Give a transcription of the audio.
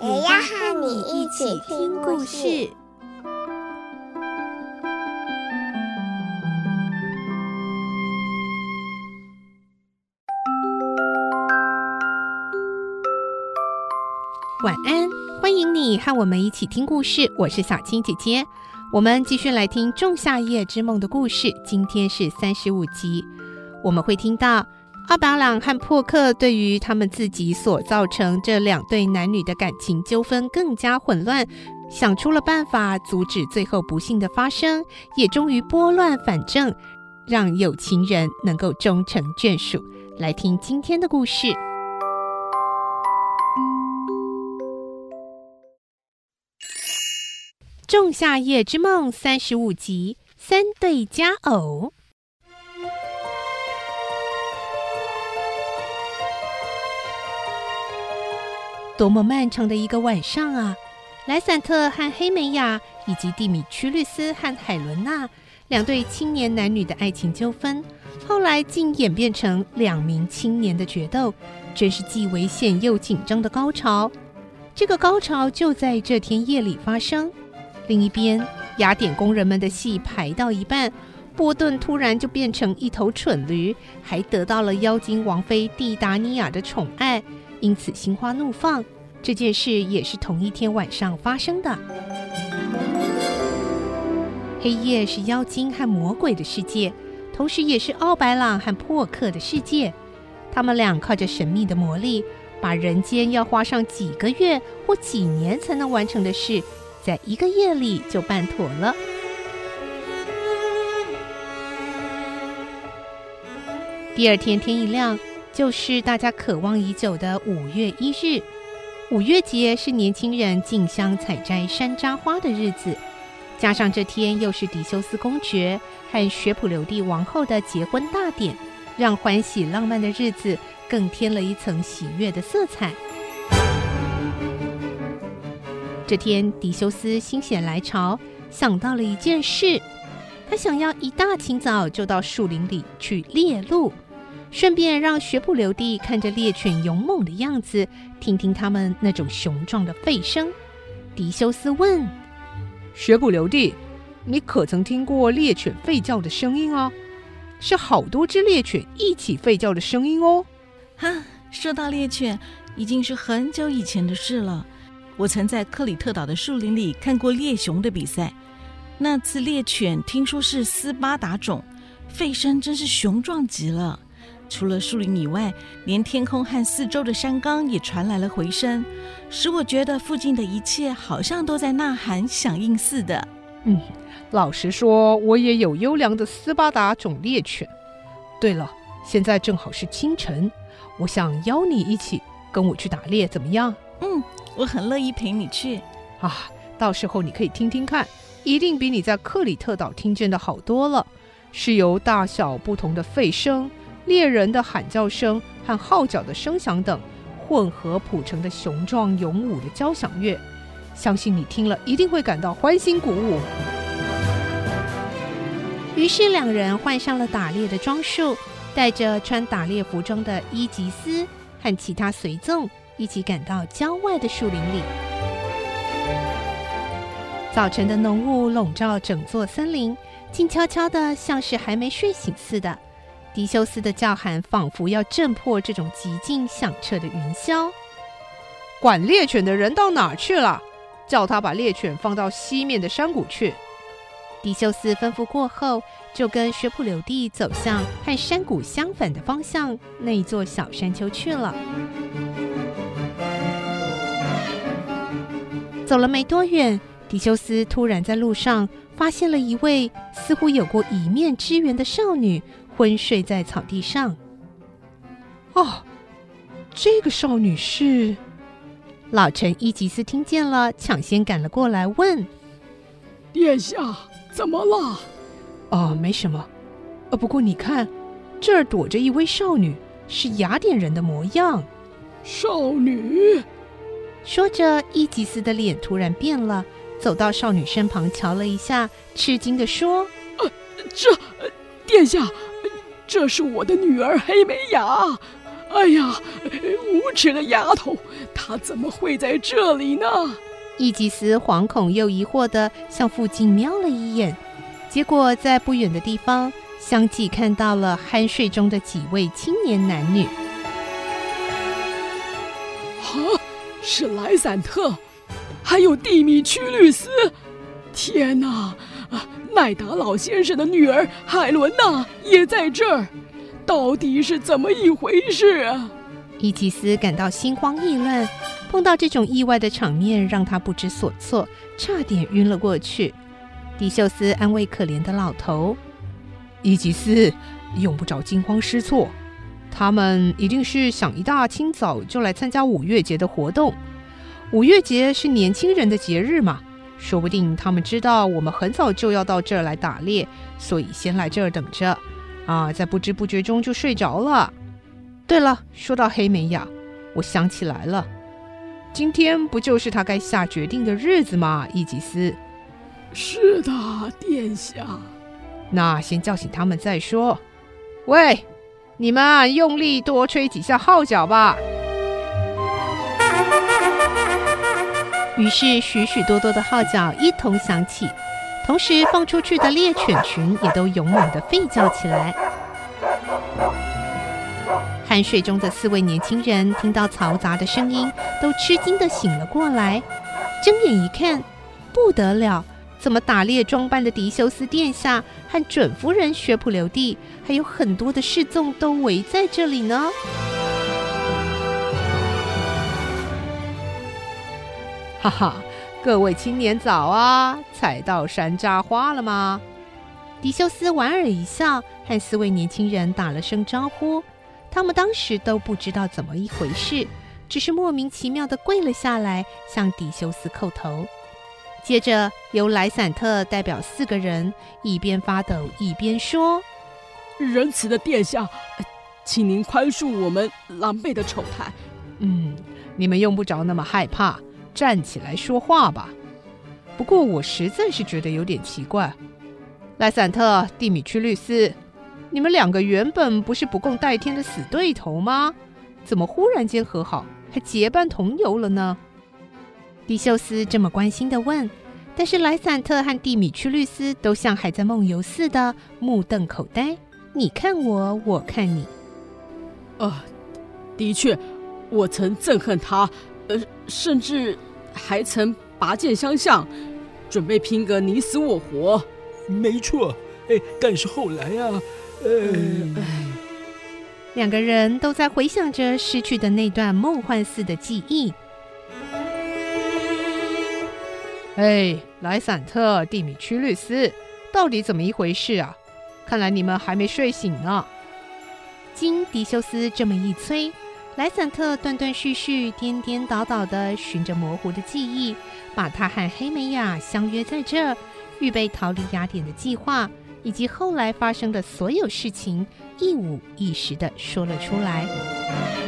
也要和你一起听故事。晚安，欢迎你和我们一起听故事。我是小青姐姐，我们继续来听《仲夏夜之梦》的故事。今天是三十五集，我们会听到奥白朗和珀克对于他们自己所造成这两对男女的感情纠纷更加混乱，想出了办法阻止最后不幸的发生，也终于拨乱反正，让有情人能够终成眷属。来听今天的故事。《仲夏夜之梦》三十五集，三对佳偶。多么漫长的一个晚上啊！莱散特和黑美雅，以及蒂米屈律斯和海伦娜两对青年男女的爱情纠纷，后来竟演变成两名青年的决斗，真是既危险又紧张的高潮。这个高潮就在这天夜里发生。另一边，雅典工人们的戏排到一半，波顿突然就变成一头蠢驴，还得到了妖精王妃蒂达尼亚的宠爱，因此心花怒放。这件事也是同一天晚上发生的。黑夜是妖精和魔鬼的世界，同时也是奥白朗和珀克的世界。他们俩靠着神秘的魔力，把人间要花上几个月或几年才能完成的事。在一个夜里就办妥了。第二天天一亮，就是大家渴望已久的五月一日。五月节是年轻人进香采摘山楂花的日子，加上这天又是狄修斯公爵和学普留蒂王后的结婚大典，让欢喜浪漫的日子更添了一层喜悦的色彩。这天，狄修斯心血来潮，想到了一件事。他想要一大清早就到树林里去猎鹿，顺便让学普留地看着猎犬勇猛的样子，听听他们那种雄壮的吠声。狄修斯问：“学普留地，你可曾听过猎犬吠叫的声音啊？是好多只猎犬一起吠叫的声音哦。”哈，说到猎犬，已经是很久以前的事了。我曾在克里特岛的树林里看过猎熊的比赛，那次猎犬听说是斯巴达种，吠声真是雄壮极了。除了树林以外，连天空和四周的山冈也传来了回声，使我觉得附近的一切好像都在呐喊响应似的。嗯，老实说，我也有优良的斯巴达种猎犬。对了，现在正好是清晨，我想邀你一起跟我去打猎，怎么样？嗯。我很乐意陪你去啊！到时候你可以听听看，一定比你在克里特岛听见的好多了。是由大小不同的吠声、猎人的喊叫声和号角的声响等混合谱成的雄壮勇武的交响乐。相信你听了一定会感到欢欣鼓舞。于是两人换上了打猎的装束，带着穿打猎服装的伊吉斯和其他随从。一起赶到郊外的树林里。早晨的浓雾笼罩整座森林，静悄悄的，像是还没睡醒似的。狄修斯的叫喊仿佛要震破这种寂静响彻的云霄。管猎犬的人到哪去了？叫他把猎犬放到西面的山谷去。狄修斯吩咐过后，就跟学普留蒂走向和山谷相反的方向那一座小山丘去了。走了没多远，狄修斯突然在路上发现了一位似乎有过一面之缘的少女，昏睡在草地上。哦，这个少女是老臣伊吉斯听见了，抢先赶了过来，问：“殿下，怎么了？”“哦，没什么。呃，不过你看，这儿躲着一位少女，是雅典人的模样。”“少女。”说着，伊吉斯的脸突然变了，走到少女身旁瞧了一下，吃惊地说：“呃，这，殿下，这是我的女儿黑美雅。”哎呀，无耻的丫头，她怎么会在这里呢？伊吉斯惶恐又疑惑地向附近瞄了一眼，结果在不远的地方相继看到了酣睡中的几位青年男女。啊，是莱散特，还有蒂米屈律斯！天哪，麦，达老先生的女儿海伦娜也在这儿。到底是怎么一回事啊？伊吉斯感到心慌意乱，碰到这种意外的场面，让他不知所措，差点晕了过去。狄修斯安慰可怜的老头：“伊吉斯，用不着惊慌失措，他们一定是想一大清早就来参加五月节的活动。五月节是年轻人的节日嘛，说不定他们知道我们很早就要到这儿来打猎，所以先来这儿等着。”啊，在不知不觉中就睡着了。对了，说到黑美雅，我想起来了，今天不就是他该下决定的日子吗？伊吉斯。是的，殿下。那先叫醒他们再说。喂，你们用力多吹几下号角吧。于是许许多多的号角一同响起。同时，放出去的猎犬群也都勇猛地吠叫起来。酣睡中的四位年轻人听到嘈杂的声音，都吃惊地醒了过来。睁眼一看，不得了！怎么打猎装扮的狄修斯殿下和准夫人薛普留蒂，还有很多的侍从都围在这里呢？哈哈。各位青年早啊，采到山楂花了吗？狄修斯莞尔一笑，和四位年轻人打了声招呼。他们当时都不知道怎么一回事，只是莫名其妙地跪了下来，向狄修斯叩头。接着由莱散特代表四个人，一边发抖一边说：“仁慈的殿下，请您宽恕我们狼狈的丑态。嗯，你们用不着那么害怕。”站起来说话吧。不过我实在是觉得有点奇怪，莱散特、蒂米屈律斯，你们两个原本不是不共戴天的死对头吗？怎么忽然间和好，还结伴同游了呢？迪修斯这么关心地问，但是莱散特和蒂米屈律斯都像还在梦游似的，目瞪口呆。你看我，我看你。呃，的确，我曾憎恨他，呃，甚至。还曾拔剑相向，准备拼个你死我活。没错，哎，但是后来啊，呃，两个人都在回想着失去的那段梦幻似的记忆。哎，莱散特、蒂米屈律斯，到底怎么一回事啊？看来你们还没睡醒呢。经迪修斯这么一催。莱散特断断续续、颠颠倒倒的循着模糊的记忆，把他和黑美雅相约在这，预备逃离雅典的计划，以及后来发生的所有事情，一五一十的说了出来。